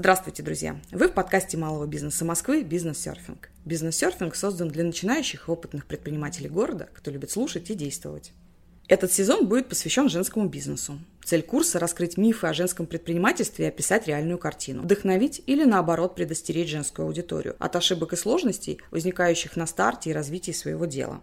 Здравствуйте, друзья! Вы в подкасте малого бизнеса Москвы «Бизнес-серфинг». Бизнес-серфинг создан для начинающих и опытных предпринимателей города, кто любит слушать и действовать. Этот сезон будет посвящен женскому бизнесу. Цель курса – раскрыть мифы о женском предпринимательстве и описать реальную картину. Вдохновить или, наоборот, предостеречь женскую аудиторию от ошибок и сложностей, возникающих на старте и развитии своего дела.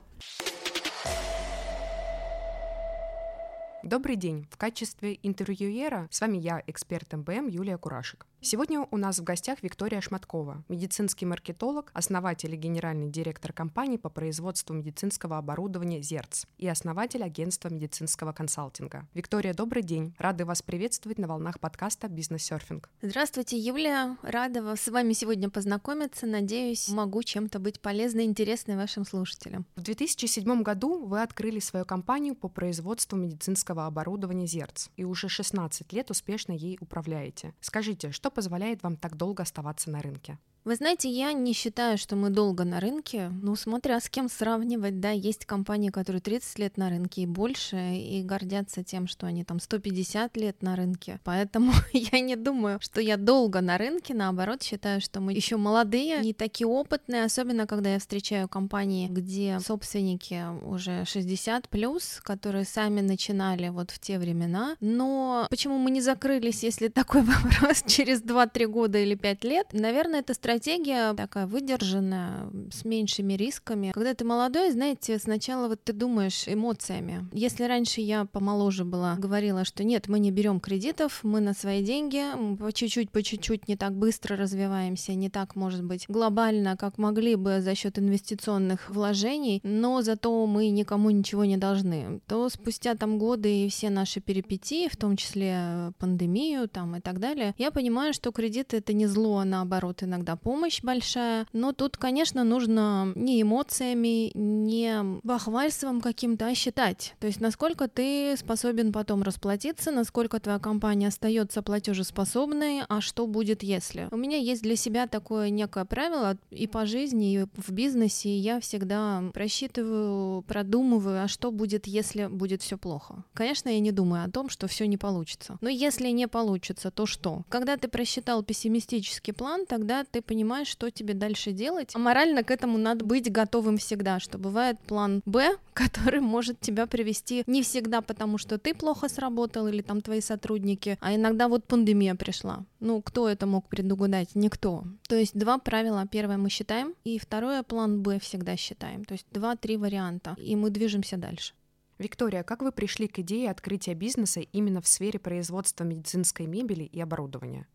Добрый день! В качестве интервьюера с вами я, эксперт МБМ Юлия Курашек. Сегодня у нас в гостях Виктория Шматкова, медицинский маркетолог, основатель и генеральный директор компании по производству медицинского оборудования «Зерц» и основатель агентства медицинского консалтинга. Виктория, добрый день. Рады вас приветствовать на волнах подкаста «Бизнес-серфинг». Здравствуйте, Юлия. Рада с вами сегодня познакомиться. Надеюсь, могу чем-то быть полезной и интересной вашим слушателям. В 2007 году вы открыли свою компанию по производству медицинского оборудования «Зерц» и уже 16 лет успешно ей управляете. Скажите, что позволяет вам так долго оставаться на рынке? Вы знаете, я не считаю, что мы долго на рынке. Ну, смотря с кем сравнивать, да, есть компании, которые 30 лет на рынке и больше, и гордятся тем, что они там 150 лет на рынке. Поэтому я не думаю, что я долго на рынке, наоборот, считаю, что мы еще молодые, не такие опытные, особенно когда я встречаю компании, где собственники уже 60 плюс, которые сами начинали вот в те времена. Но почему мы не закрылись, если такой вопрос через 2-3 года или 5 лет? Наверное, это стратегия стратегия такая выдержанная, с меньшими рисками. Когда ты молодой, знаете, сначала вот ты думаешь эмоциями. Если раньше я помоложе была, говорила, что нет, мы не берем кредитов, мы на свои деньги, по чуть-чуть, по чуть-чуть не так быстро развиваемся, не так, может быть, глобально, как могли бы за счет инвестиционных вложений, но зато мы никому ничего не должны, то спустя там годы и все наши перипетии, в том числе пандемию там и так далее, я понимаю, что кредиты это не зло, а наоборот иногда помощь большая, но тут, конечно, нужно не эмоциями, не бахвальством каким-то, а считать. То есть насколько ты способен потом расплатиться, насколько твоя компания остается платежеспособной, а что будет если. У меня есть для себя такое некое правило и по жизни, и в бизнесе, я всегда просчитываю, продумываю, а что будет, если будет все плохо. Конечно, я не думаю о том, что все не получится. Но если не получится, то что? Когда ты просчитал пессимистический план, тогда ты понимаешь, что тебе дальше делать. А морально к этому надо быть готовым всегда, что бывает план Б, который может тебя привести не всегда потому, что ты плохо сработал или там твои сотрудники, а иногда вот пандемия пришла. Ну, кто это мог предугадать? Никто. То есть два правила. Первое мы считаем, и второе план Б всегда считаем. То есть два-три варианта, и мы движемся дальше. Виктория, как вы пришли к идее открытия бизнеса именно в сфере производства медицинской мебели и оборудования?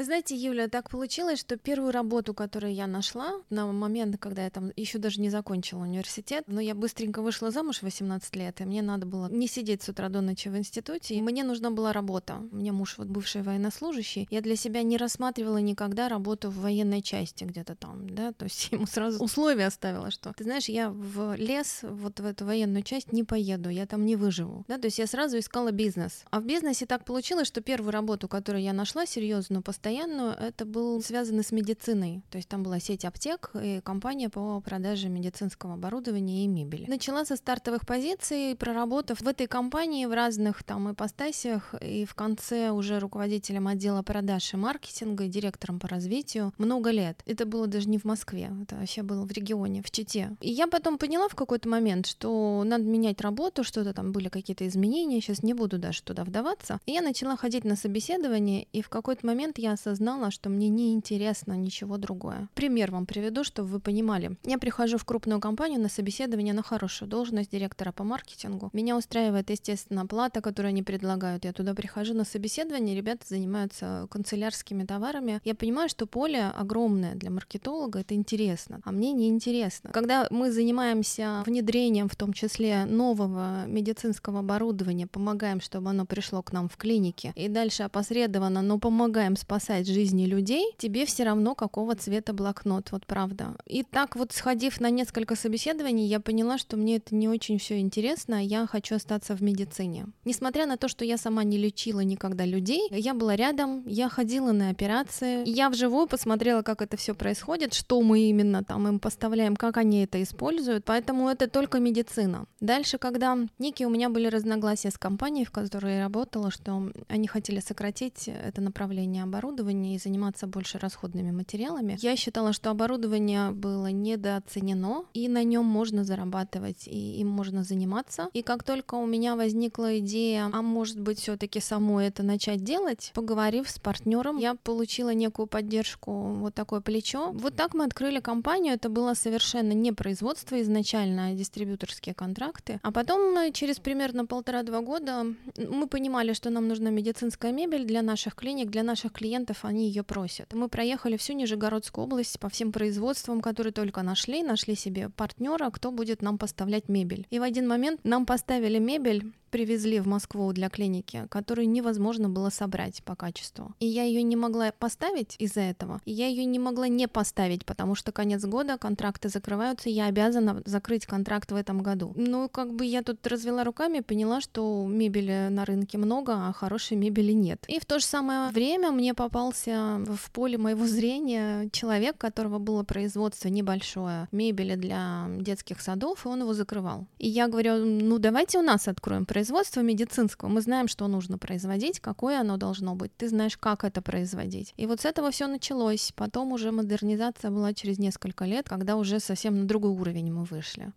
Вы знаете, Юля, так получилось, что первую работу, которую я нашла на момент, когда я там еще даже не закончила университет, но я быстренько вышла замуж в 18 лет, и мне надо было не сидеть с утра до ночи в институте, и мне нужна была работа. У меня муж вот бывший военнослужащий, я для себя не рассматривала никогда работу в военной части где-то там, да, то есть ему сразу условия оставила, что, ты знаешь, я в лес, вот в эту военную часть не поеду, я там не выживу, да, то есть я сразу искала бизнес. А в бизнесе так получилось, что первую работу, которую я нашла серьезную, постоянно постоянную, это был связано с медициной. То есть там была сеть аптек и компания по продаже медицинского оборудования и мебели. Начала со стартовых позиций, проработав в этой компании в разных там ипостасях и в конце уже руководителем отдела продаж и маркетинга и директором по развитию много лет. Это было даже не в Москве, это вообще было в регионе, в Чите. И я потом поняла в какой-то момент, что надо менять работу, что-то там были какие-то изменения, сейчас не буду даже туда вдаваться. И я начала ходить на собеседование, и в какой-то момент я осознала, что мне не интересно ничего другое. Пример вам приведу, чтобы вы понимали. Я прихожу в крупную компанию на собеседование на хорошую должность директора по маркетингу. Меня устраивает, естественно, плата, которую они предлагают. Я туда прихожу на собеседование, ребята занимаются канцелярскими товарами. Я понимаю, что поле огромное для маркетолога, это интересно, а мне не интересно. Когда мы занимаемся внедрением, в том числе нового медицинского оборудования, помогаем, чтобы оно пришло к нам в клинике, и дальше опосредованно, но помогаем спасать спасать жизни людей, тебе все равно какого цвета блокнот, вот правда. И так вот сходив на несколько собеседований, я поняла, что мне это не очень все интересно, а я хочу остаться в медицине. Несмотря на то, что я сама не лечила никогда людей, я была рядом, я ходила на операции, я вживую посмотрела, как это все происходит, что мы именно там им поставляем, как они это используют, поэтому это только медицина. Дальше, когда некие у меня были разногласия с компанией, в которой я работала, что они хотели сократить это направление оборудования, оборудование и заниматься больше расходными материалами. Я считала, что оборудование было недооценено, и на нем можно зарабатывать, и им можно заниматься. И как только у меня возникла идея, а может быть все-таки самой это начать делать, поговорив с партнером, я получила некую поддержку, вот такое плечо. Вот так мы открыли компанию. Это было совершенно не производство изначально, а дистрибьюторские контракты. А потом через примерно полтора-два года мы понимали, что нам нужна медицинская мебель для наших клиник, для наших клиентов, они ее просят. Мы проехали всю Нижегородскую область по всем производствам, которые только нашли, нашли себе партнера, кто будет нам поставлять мебель. И в один момент нам поставили мебель, привезли в Москву для клиники, которую невозможно было собрать по качеству. И я ее не могла поставить из-за этого. И я ее не могла не поставить, потому что конец года, контракты закрываются, я обязана закрыть контракт в этом году. Ну, как бы я тут развела руками, поняла, что мебели на рынке много, а хорошей мебели нет. И в то же самое время мне попался в поле моего зрения человек, которого было производство небольшое мебели для детских садов, и он его закрывал. И я говорю, ну давайте у нас откроем производства медицинского мы знаем, что нужно производить, какое оно должно быть, ты знаешь, как это производить. И вот с этого все началось. Потом уже модернизация была через несколько лет, когда уже совсем на другой уровень мы вышли.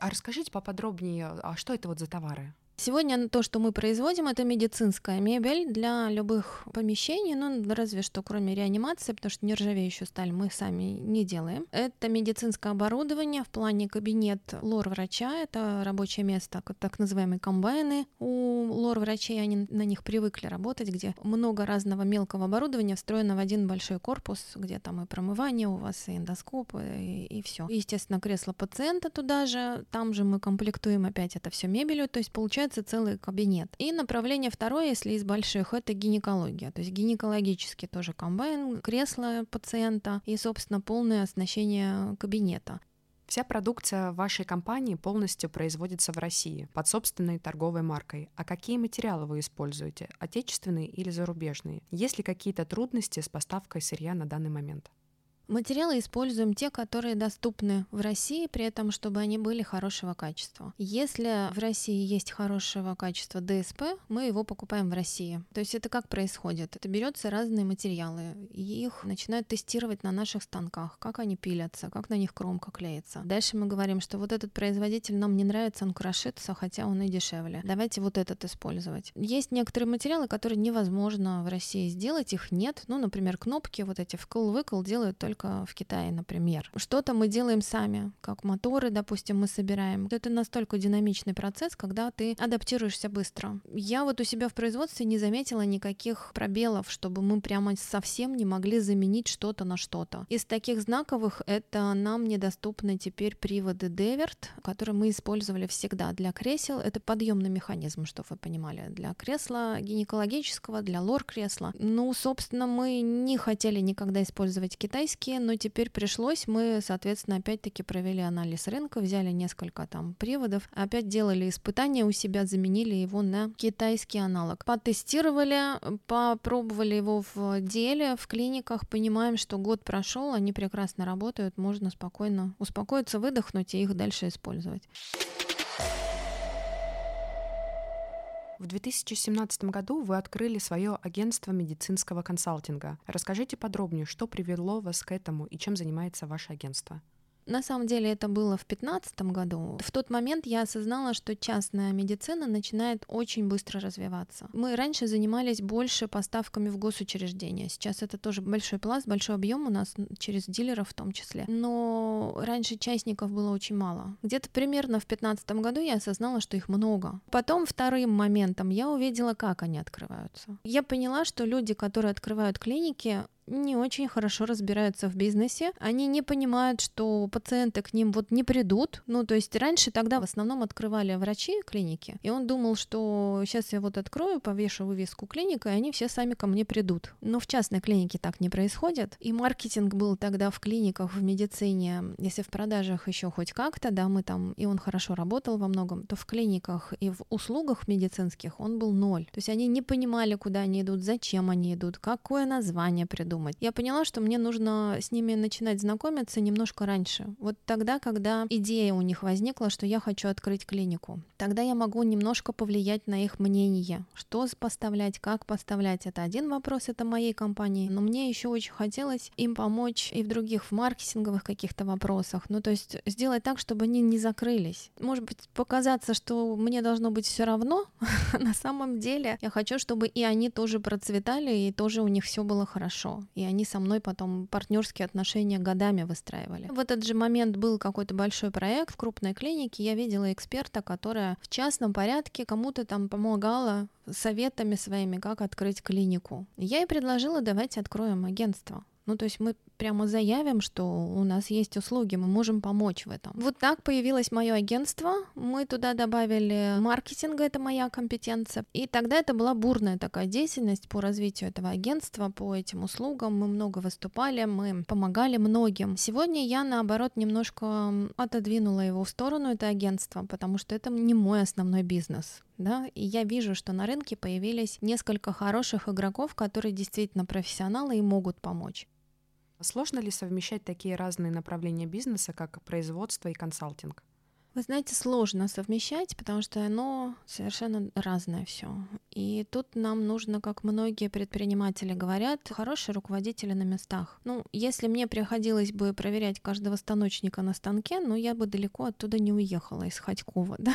А расскажите поподробнее, а что это вот за товары? Сегодня то, что мы производим, это медицинская мебель для любых помещений, ну, разве что кроме реанимации, потому что нержавеющую сталь мы сами не делаем. Это медицинское оборудование в плане кабинет лор-врача, это рабочее место, так называемые комбайны. У лор-врачей они на них привыкли работать, где много разного мелкого оборудования встроено в один большой корпус, где там и промывание у вас, и эндоскоп, и, и все. Естественно, кресло пациента туда же, там же мы комплектуем опять это все мебелью, то есть получается получается целый кабинет. И направление второе, если из больших, это гинекология. То есть гинекологический тоже комбайн, кресло пациента и, собственно, полное оснащение кабинета. Вся продукция вашей компании полностью производится в России под собственной торговой маркой. А какие материалы вы используете? Отечественные или зарубежные? Есть ли какие-то трудности с поставкой сырья на данный момент? Материалы используем те, которые доступны в России, при этом, чтобы они были хорошего качества. Если в России есть хорошего качества ДСП, мы его покупаем в России. То есть это как происходит? Это берется разные материалы, и их начинают тестировать на наших станках, как они пилятся, как на них кромка клеится. Дальше мы говорим, что вот этот производитель нам не нравится, он крошится, хотя он и дешевле. Давайте вот этот использовать. Есть некоторые материалы, которые невозможно в России сделать, их нет. Ну, например, кнопки вот эти вкл-выкл делают только только в Китае, например. Что-то мы делаем сами, как моторы, допустим, мы собираем. Это настолько динамичный процесс, когда ты адаптируешься быстро. Я вот у себя в производстве не заметила никаких пробелов, чтобы мы прямо совсем не могли заменить что-то на что-то. Из таких знаковых это нам недоступны теперь приводы Деверт, которые мы использовали всегда для кресел. Это подъемный механизм, чтобы вы понимали, для кресла гинекологического, для лор-кресла. Ну, собственно, мы не хотели никогда использовать китайские рынке, но теперь пришлось. Мы, соответственно, опять-таки провели анализ рынка, взяли несколько там приводов, опять делали испытания у себя, заменили его на китайский аналог. Потестировали, попробовали его в деле, в клиниках, понимаем, что год прошел, они прекрасно работают, можно спокойно успокоиться, выдохнуть и их дальше использовать. В 2017 году вы открыли свое агентство медицинского консалтинга. Расскажите подробнее, что привело вас к этому и чем занимается ваше агентство. На самом деле это было в 2015 году. В тот момент я осознала, что частная медицина начинает очень быстро развиваться. Мы раньше занимались больше поставками в госучреждения. Сейчас это тоже большой пласт, большой объем у нас через дилеров в том числе. Но раньше частников было очень мало. Где-то примерно в 2015 году я осознала, что их много. Потом вторым моментом я увидела, как они открываются. Я поняла, что люди, которые открывают клиники, не очень хорошо разбираются в бизнесе. Они не понимают, что пациенты к ним вот не придут. Ну, то есть раньше тогда в основном открывали врачи клиники, и он думал, что сейчас я вот открою, повешу вывеску клиника, и они все сами ко мне придут. Но в частной клинике так не происходит. И маркетинг был тогда в клиниках, в медицине, если в продажах еще хоть как-то, да, мы там, и он хорошо работал во многом, то в клиниках и в услугах медицинских он был ноль. То есть они не понимали, куда они идут, зачем они идут, какое название придумать думать. Я поняла, что мне нужно с ними начинать знакомиться немножко раньше. Вот тогда, когда идея у них возникла, что я хочу открыть клинику. Тогда я могу немножко повлиять на их мнение. Что поставлять, как поставлять. Это один вопрос, это моей компании. Но мне еще очень хотелось им помочь и в других, в маркетинговых каких-то вопросах. Ну, то есть сделать так, чтобы они не закрылись. Может быть, показаться, что мне должно быть все равно. На самом деле я хочу, чтобы и они тоже процветали, и тоже у них все было хорошо. И они со мной потом партнерские отношения годами выстраивали. В этот же момент был какой-то большой проект в крупной клинике. Я видела эксперта, которая в частном порядке кому-то там помогала советами своими, как открыть клинику. Я ей предложила, давайте откроем агентство. Ну, то есть мы прямо заявим, что у нас есть услуги, мы можем помочь в этом. Вот так появилось мое агентство, мы туда добавили маркетинг, это моя компетенция, и тогда это была бурная такая деятельность по развитию этого агентства, по этим услугам, мы много выступали, мы помогали многим. Сегодня я, наоборот, немножко отодвинула его в сторону, это агентство, потому что это не мой основной бизнес да, и я вижу, что на рынке появились несколько хороших игроков, которые действительно профессионалы и могут помочь. Сложно ли совмещать такие разные направления бизнеса, как производство и консалтинг? Вы знаете, сложно совмещать, потому что оно совершенно разное все. И тут нам нужно, как многие предприниматели говорят, хорошие руководители на местах. Ну, если мне приходилось бы проверять каждого станочника на станке, ну, я бы далеко оттуда не уехала из Ходькова, да.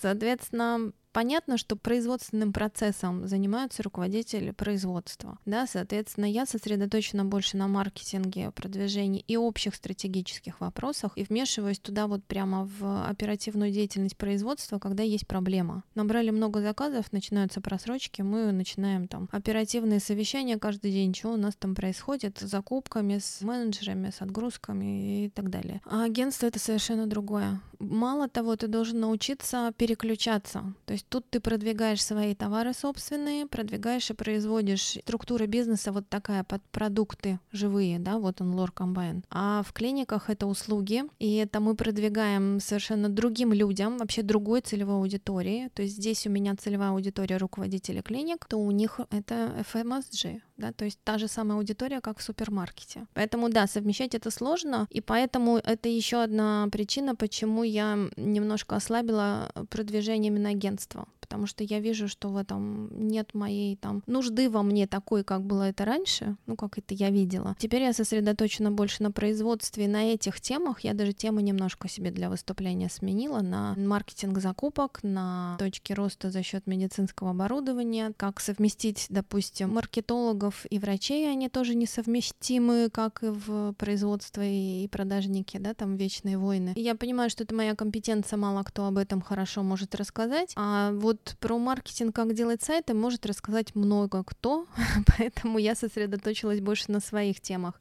Соответственно, Понятно, что производственным процессом занимаются руководители производства. Да, соответственно, я сосредоточена больше на маркетинге, продвижении и общих стратегических вопросах и вмешиваюсь туда вот прямо в оперативную деятельность производства, когда есть проблема. Набрали много заказов, начинаются просрочки, мы начинаем там оперативные совещания каждый день, что у нас там происходит с закупками, с менеджерами, с отгрузками и так далее. А агентство это совершенно другое. Мало того, ты должен научиться переключаться. То есть есть тут ты продвигаешь свои товары собственные, продвигаешь и производишь. Структура бизнеса вот такая под продукты живые, да, вот он лор комбайн. А в клиниках это услуги, и это мы продвигаем совершенно другим людям, вообще другой целевой аудитории. То есть здесь у меня целевая аудитория руководителей клиник, то у них это FMSG, да, то есть та же самая аудитория, как в супермаркете. Поэтому да, совмещать это сложно, и поэтому это еще одна причина, почему я немножко ослабила продвижение именно агентства потому что я вижу, что в этом нет моей там нужды во мне такой, как было это раньше, ну, как это я видела. Теперь я сосредоточена больше на производстве, на этих темах. Я даже темы немножко себе для выступления сменила на маркетинг закупок, на точки роста за счет медицинского оборудования, как совместить, допустим, маркетологов и врачей, они тоже несовместимы, как и в производстве и продажники, да, там вечные войны. И я понимаю, что это моя компетенция, мало кто об этом хорошо может рассказать, а вот про маркетинг, как делать сайты, может рассказать много кто, поэтому я сосредоточилась больше на своих темах.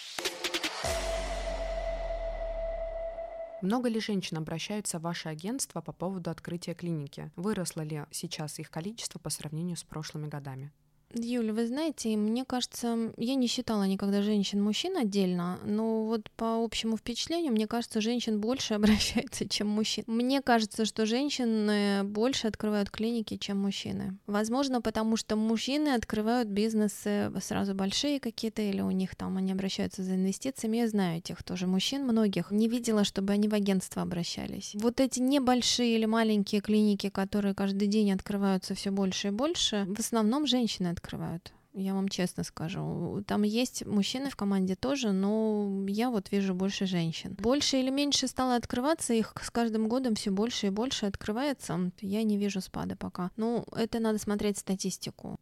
Много ли женщин обращаются в ваше агентство по поводу открытия клиники? Выросло ли сейчас их количество по сравнению с прошлыми годами? Юля, вы знаете, мне кажется, я не считала никогда женщин-мужчин отдельно, но вот по общему впечатлению, мне кажется, женщин больше обращается, чем мужчин. Мне кажется, что женщины больше открывают клиники, чем мужчины. Возможно, потому что мужчины открывают бизнесы сразу большие какие-то, или у них там они обращаются за инвестициями. Я знаю этих тоже мужчин, многих. Не видела, чтобы они в агентство обращались. Вот эти небольшие или маленькие клиники, которые каждый день открываются все больше и больше, в основном женщины открывают открывают. Я вам честно скажу. Там есть мужчины в команде тоже, но я вот вижу больше женщин. Больше или меньше стало открываться, их с каждым годом все больше и больше открывается. Я не вижу спада пока. Ну, это надо смотреть статистику.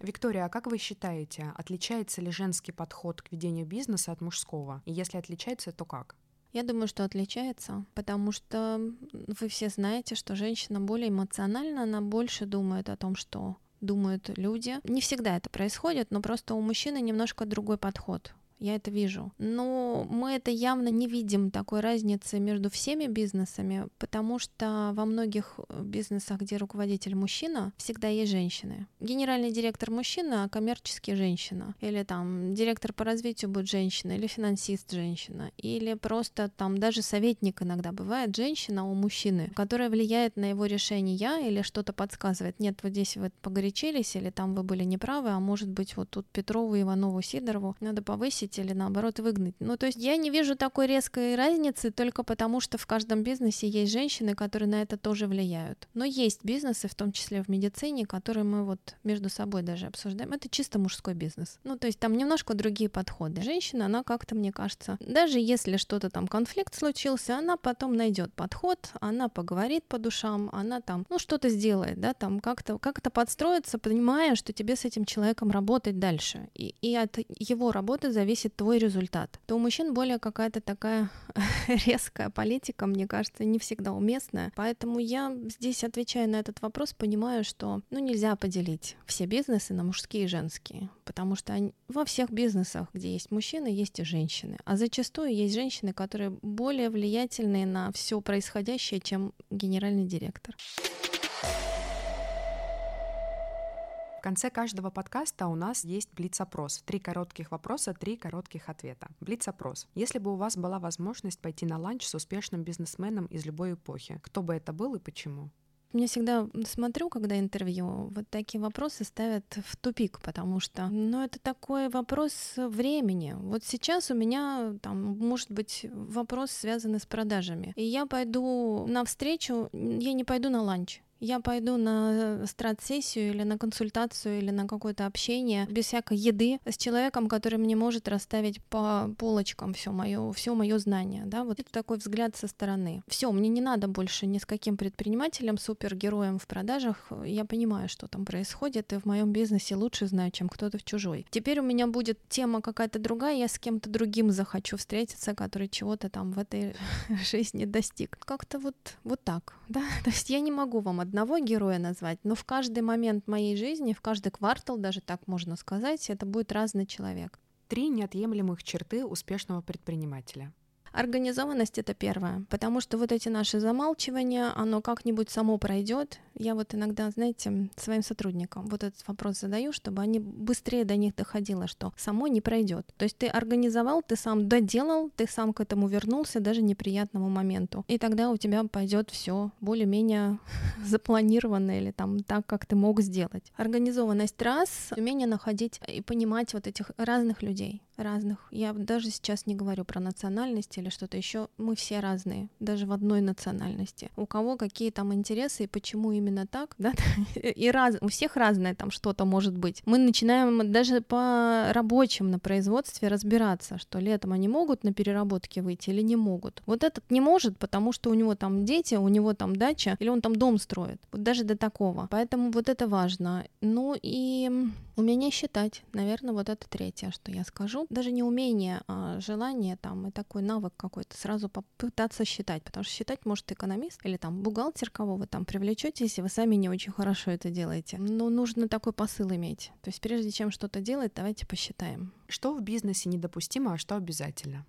Виктория, а как вы считаете, отличается ли женский подход к ведению бизнеса от мужского? И если отличается, то как? Я думаю, что отличается, потому что вы все знаете, что женщина более эмоциональна, она больше думает о том, что думают люди. Не всегда это происходит, но просто у мужчины немножко другой подход. Я это вижу. Но мы это явно не видим такой разницы между всеми бизнесами, потому что во многих бизнесах, где руководитель мужчина, всегда есть женщины. Генеральный директор мужчина, а коммерческий женщина. Или там директор по развитию будет женщина, или финансист женщина, или просто там даже советник иногда бывает женщина у мужчины, которая влияет на его решение или что-то подсказывает. Нет, вот здесь вы погорячились, или там вы были неправы, а может быть вот тут Петрову, Иванову, Сидорову надо повысить или наоборот выгнать. Ну, то есть я не вижу такой резкой разницы только потому, что в каждом бизнесе есть женщины, которые на это тоже влияют. Но есть бизнесы, в том числе в медицине, которые мы вот между собой даже обсуждаем. Это чисто мужской бизнес. Ну, то есть там немножко другие подходы. Женщина, она как-то, мне кажется, даже если что-то там конфликт случился, она потом найдет подход, она поговорит по душам, она там, ну, что-то сделает, да, там как-то как подстроиться, понимая, что тебе с этим человеком работать дальше. И, и от его работы зависит твой результат. То у мужчин более какая-то такая резкая политика, мне кажется, не всегда уместная. Поэтому я здесь, отвечая на этот вопрос, понимаю, что ну, нельзя поделить все бизнесы на мужские и женские, потому что они, во всех бизнесах, где есть мужчины, есть и женщины. А зачастую есть женщины, которые более влиятельные на все происходящее, чем генеральный директор. В конце каждого подкаста у нас есть блиц-опрос. Три коротких вопроса, три коротких ответа. Блиц-опрос. Если бы у вас была возможность пойти на ланч с успешным бизнесменом из любой эпохи, кто бы это был и почему? Мне всегда смотрю, когда интервью, вот такие вопросы ставят в тупик, потому что, ну, это такой вопрос времени. Вот сейчас у меня там может быть вопрос связанный с продажами, и я пойду на встречу, я не пойду на ланч я пойду на страт-сессию или на консультацию или на какое-то общение без всякой еды с человеком, который мне может расставить по полочкам все мое, все мое знание, да, вот это такой взгляд со стороны. Все, мне не надо больше ни с каким предпринимателем, супергероем в продажах, я понимаю, что там происходит, и в моем бизнесе лучше знаю, чем кто-то в чужой. Теперь у меня будет тема какая-то другая, я с кем-то другим захочу встретиться, который чего-то там в этой жизни достиг. Как-то вот, вот так, да, то есть я не могу вам одного героя назвать, но в каждый момент моей жизни, в каждый квартал, даже так можно сказать, это будет разный человек. Три неотъемлемых черты успешного предпринимателя. Организованность это первое, потому что вот эти наши замалчивания, оно как-нибудь само пройдет. Я вот иногда, знаете, своим сотрудникам вот этот вопрос задаю, чтобы они быстрее до них доходило, что само не пройдет. То есть ты организовал, ты сам доделал, ты сам к этому вернулся, даже неприятному моменту. И тогда у тебя пойдет все более-менее запланированно или там так, как ты мог сделать. Организованность раз, умение находить и понимать вот этих разных людей разных. Я даже сейчас не говорю про национальность или что-то еще. Мы все разные, даже в одной национальности. У кого какие там интересы и почему именно так, да? И раз, у всех разное там что-то может быть. Мы начинаем даже по рабочим на производстве разбираться, что летом они могут на переработке выйти или не могут. Вот этот не может, потому что у него там дети, у него там дача, или он там дом строит. Вот даже до такого. Поэтому вот это важно. Ну и умение считать, наверное, вот это третье, что я скажу даже не умение, а желание там и такой навык какой-то сразу попытаться считать, потому что считать может экономист или там бухгалтер, кого вы там привлечете, если вы сами не очень хорошо это делаете. Но нужно такой посыл иметь. То есть прежде чем что-то делать, давайте посчитаем. Что в бизнесе недопустимо, а что обязательно?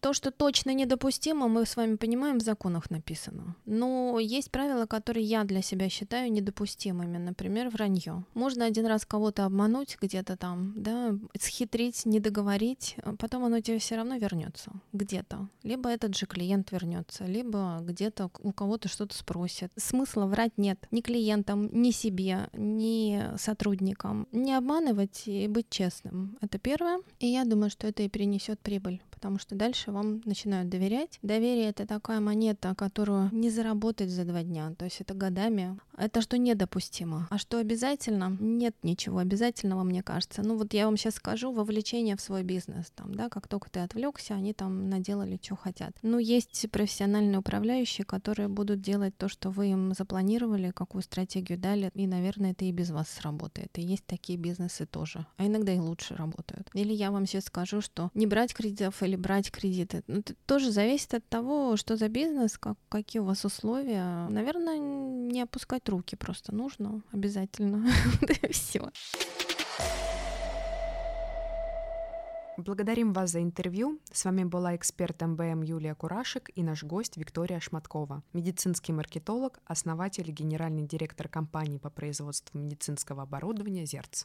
То, что точно недопустимо, мы с вами понимаем, в законах написано. Но есть правила, которые я для себя считаю недопустимыми. Например, вранье. Можно один раз кого-то обмануть где-то там, да, схитрить, не договорить, а потом оно тебе все равно вернется где-то. Либо этот же клиент вернется, либо где-то у кого-то что-то спросят. Смысла врать нет ни клиентам, ни себе, ни сотрудникам. Не обманывать и быть честным. Это первое. И я думаю, что это и принесет прибыль потому что дальше вам начинают доверять. Доверие — это такая монета, которую не заработать за два дня, то есть это годами. Это что недопустимо. А что обязательно? Нет ничего обязательного, мне кажется. Ну вот я вам сейчас скажу, вовлечение в свой бизнес. Там, да, как только ты отвлекся, они там наделали, что хотят. Ну, есть профессиональные управляющие, которые будут делать то, что вы им запланировали, какую стратегию дали, и, наверное, это и без вас сработает. И есть такие бизнесы тоже. А иногда и лучше работают. Или я вам сейчас скажу, что не брать кредитов или брать кредиты. Ну, это тоже зависит от того, что за бизнес, как, какие у вас условия. Наверное, не опускать руки просто нужно обязательно. Все. Благодарим вас за интервью. С вами была эксперт МБМ Юлия Курашек и наш гость Виктория Шматкова, медицинский маркетолог, основатель и генеральный директор компании по производству медицинского оборудования «Зерц».